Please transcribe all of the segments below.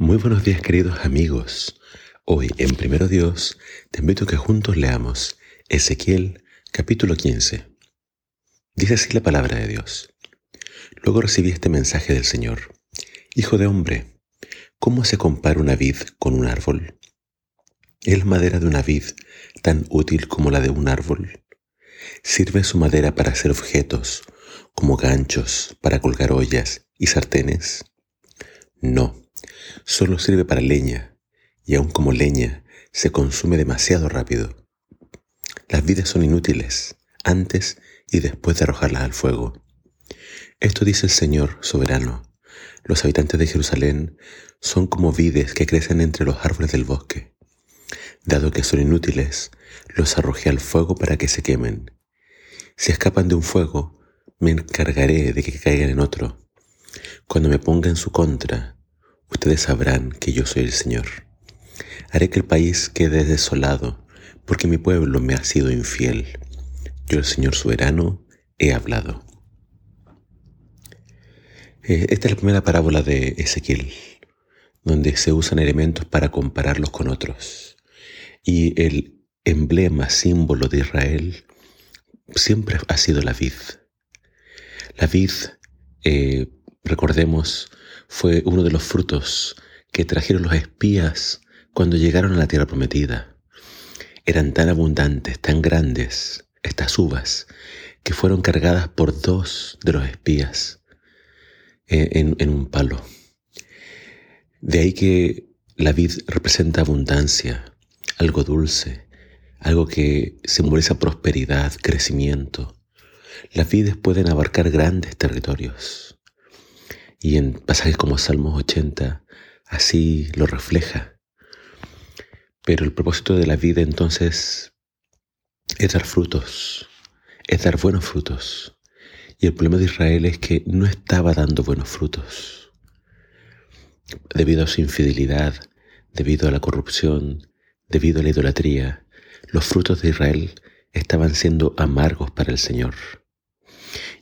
Muy buenos días queridos amigos. Hoy en Primero Dios te invito a que juntos leamos Ezequiel capítulo 15. Dice así la palabra de Dios. Luego recibí este mensaje del Señor. Hijo de hombre, ¿cómo se compara una vid con un árbol? ¿Es madera de una vid tan útil como la de un árbol? ¿Sirve su madera para hacer objetos como ganchos para colgar ollas y sartenes? No Solo sirve para leña y aun como leña se consume demasiado rápido. Las vidas son inútiles antes y después de arrojarlas al fuego. Esto dice el Señor soberano. Los habitantes de Jerusalén son como vides que crecen entre los árboles del bosque. Dado que son inútiles, los arrojé al fuego para que se quemen. Si escapan de un fuego, me encargaré de que caigan en otro. Cuando me ponga en su contra, ustedes sabrán que yo soy el Señor. Haré que el país quede desolado, porque mi pueblo me ha sido infiel. Yo, el Señor soberano, he hablado. Eh, esta es la primera parábola de Ezequiel, donde se usan elementos para compararlos con otros. Y el emblema, símbolo de Israel, siempre ha sido la vid. La vid, eh, recordemos, fue uno de los frutos que trajeron los espías cuando llegaron a la tierra prometida. Eran tan abundantes, tan grandes estas uvas, que fueron cargadas por dos de los espías eh, en, en un palo. De ahí que la vid representa abundancia, algo dulce, algo que simboliza prosperidad, crecimiento. Las vides pueden abarcar grandes territorios. Y en pasajes como Salmos 80 así lo refleja. Pero el propósito de la vida entonces es dar frutos, es dar buenos frutos. Y el problema de Israel es que no estaba dando buenos frutos. Debido a su infidelidad, debido a la corrupción, debido a la idolatría, los frutos de Israel estaban siendo amargos para el Señor.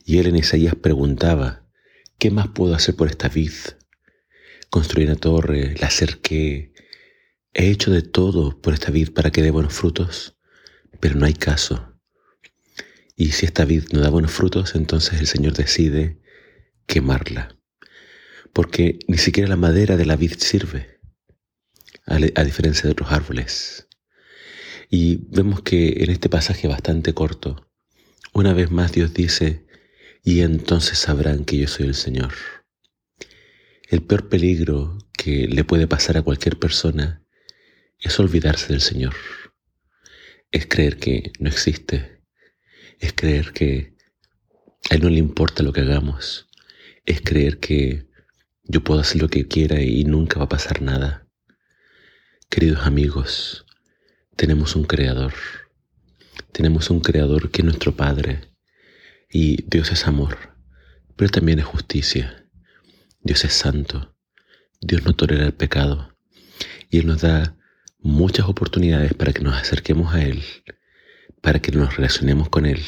Y él en Isaías preguntaba, ¿Qué más puedo hacer por esta vid? Construí una torre, la cerqué, he hecho de todo por esta vid para que dé buenos frutos, pero no hay caso. Y si esta vid no da buenos frutos, entonces el Señor decide quemarla, porque ni siquiera la madera de la vid sirve, a, diferencia de otros árboles. Y vemos que en este pasaje bastante corto, una vez más Dios dice, y entonces sabrán que yo soy el Señor. El peor peligro que le puede pasar a cualquier persona es olvidarse del Señor. Es creer que no existe. Es creer que a Él no le importa lo que hagamos. Es creer que yo puedo hacer lo que quiera y nunca va a pasar nada. Queridos amigos, tenemos un Creador. Tenemos un Creador que es nuestro Padre y Dios es amor, pero también es justicia. Dios es santo. Dios no tolera el pecado. Y Él nos da muchas oportunidades para que nos acerquemos a Él, para que nos relacionemos con Él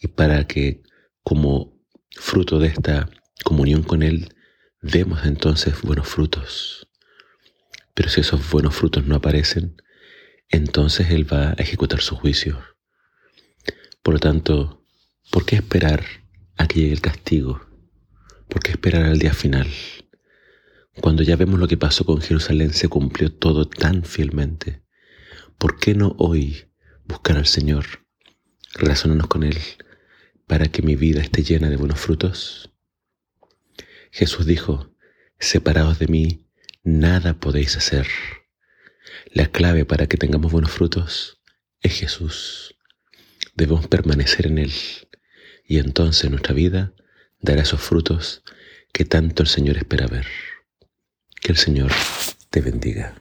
y para que como fruto de esta comunión con Él demos entonces buenos frutos. Pero si esos buenos frutos no aparecen, entonces Él va a ejecutar su juicio. Por lo tanto, ¿Por qué esperar a que llegue el castigo? ¿Por qué esperar al día final? Cuando ya vemos lo que pasó con Jerusalén, se cumplió todo tan fielmente. ¿Por qué no hoy buscar al Señor, relacionarnos con Él, para que mi vida esté llena de buenos frutos? Jesús dijo, separados de mí, nada podéis hacer. La clave para que tengamos buenos frutos es Jesús. Debemos permanecer en Él y entonces nuestra vida dará esos frutos que tanto el Señor espera ver. Que el Señor te bendiga.